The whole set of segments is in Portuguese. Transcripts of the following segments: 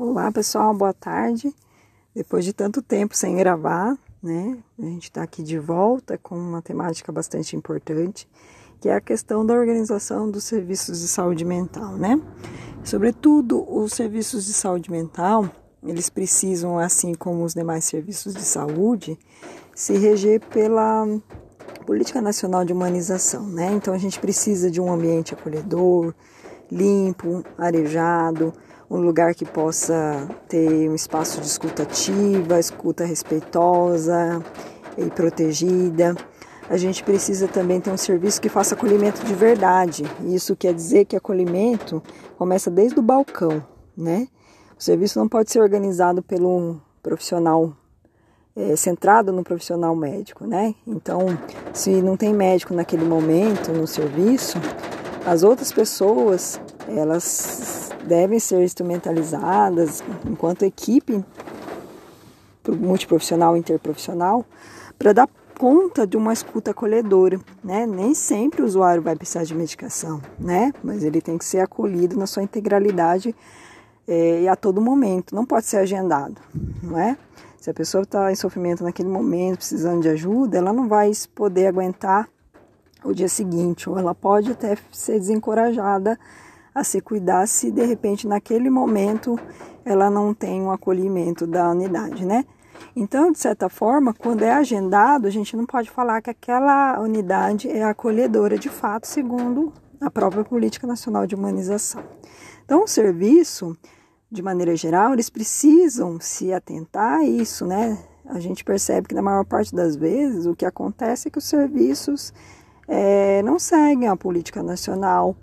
Olá pessoal, boa tarde. Depois de tanto tempo sem gravar, né? A gente está aqui de volta com uma temática bastante importante, que é a questão da organização dos serviços de saúde mental, né? Sobretudo os serviços de saúde mental, eles precisam, assim como os demais serviços de saúde, se reger pela Política Nacional de Humanização, né? Então a gente precisa de um ambiente acolhedor, limpo, arejado, um lugar que possa ter um espaço de escuta ativa, escuta respeitosa e protegida. A gente precisa também ter um serviço que faça acolhimento de verdade. Isso quer dizer que acolhimento começa desde o balcão, né? O serviço não pode ser organizado pelo profissional é, centrado no profissional médico, né? Então, se não tem médico naquele momento no serviço, as outras pessoas elas devem ser instrumentalizadas enquanto equipe multiprofissional e interprofissional para dar conta de uma escuta acolhedora, né? Nem sempre o usuário vai precisar de medicação, né? Mas ele tem que ser acolhido na sua integralidade é, e a todo momento, não pode ser agendado, não é? Se a pessoa está em sofrimento naquele momento, precisando de ajuda, ela não vai poder aguentar o dia seguinte, ou ela pode até ser desencorajada a se cuidar se de repente naquele momento ela não tem um acolhimento da unidade, né? Então, de certa forma, quando é agendado, a gente não pode falar que aquela unidade é acolhedora de fato, segundo a própria Política Nacional de Humanização. Então, o serviço, de maneira geral, eles precisam se atentar a isso, né? A gente percebe que na maior parte das vezes o que acontece é que os serviços é, não seguem a política nacional.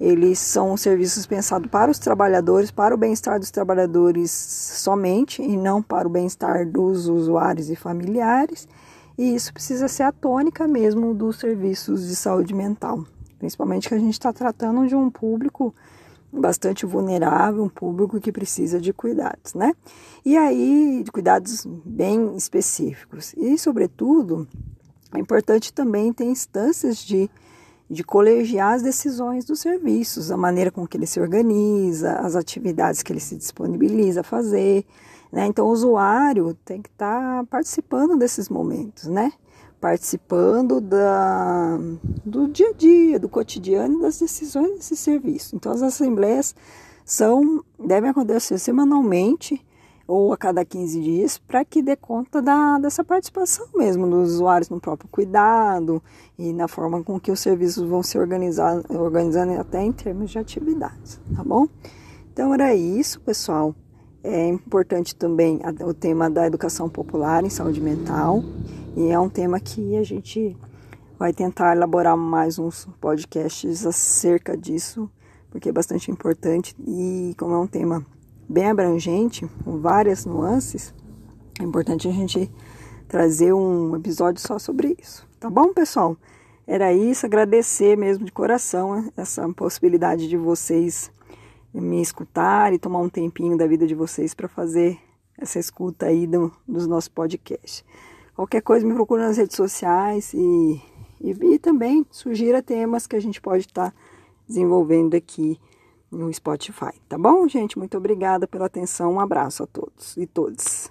Eles são serviços pensados para os trabalhadores, para o bem-estar dos trabalhadores somente e não para o bem-estar dos usuários e familiares. E isso precisa ser a tônica mesmo dos serviços de saúde mental, principalmente que a gente está tratando de um público bastante vulnerável, um público que precisa de cuidados, né? E aí, de cuidados bem específicos. E, sobretudo, é importante também ter instâncias de, de colegiar as decisões dos serviços, a maneira com que ele se organiza, as atividades que ele se disponibiliza a fazer. Né? Então, o usuário tem que estar tá participando desses momentos, né? participando da, do dia a dia, do cotidiano e das decisões desse serviço. Então, as assembleias são devem acontecer semanalmente ou a cada 15 dias, para que dê conta da, dessa participação mesmo dos usuários no próprio cuidado e na forma com que os serviços vão se organizar, organizando até em termos de atividades, tá bom? Então era isso, pessoal. É importante também o tema da educação popular em saúde mental e é um tema que a gente vai tentar elaborar mais uns podcasts acerca disso, porque é bastante importante e como é um tema bem abrangente, com várias nuances, é importante a gente trazer um episódio só sobre isso. Tá bom, pessoal? Era isso, agradecer mesmo de coração essa possibilidade de vocês me escutar e tomar um tempinho da vida de vocês para fazer essa escuta aí do, dos nossos podcasts. Qualquer coisa me procura nas redes sociais e, e, e também sugira temas que a gente pode estar tá desenvolvendo aqui no Spotify, tá bom, gente? Muito obrigada pela atenção. Um abraço a todos e todas.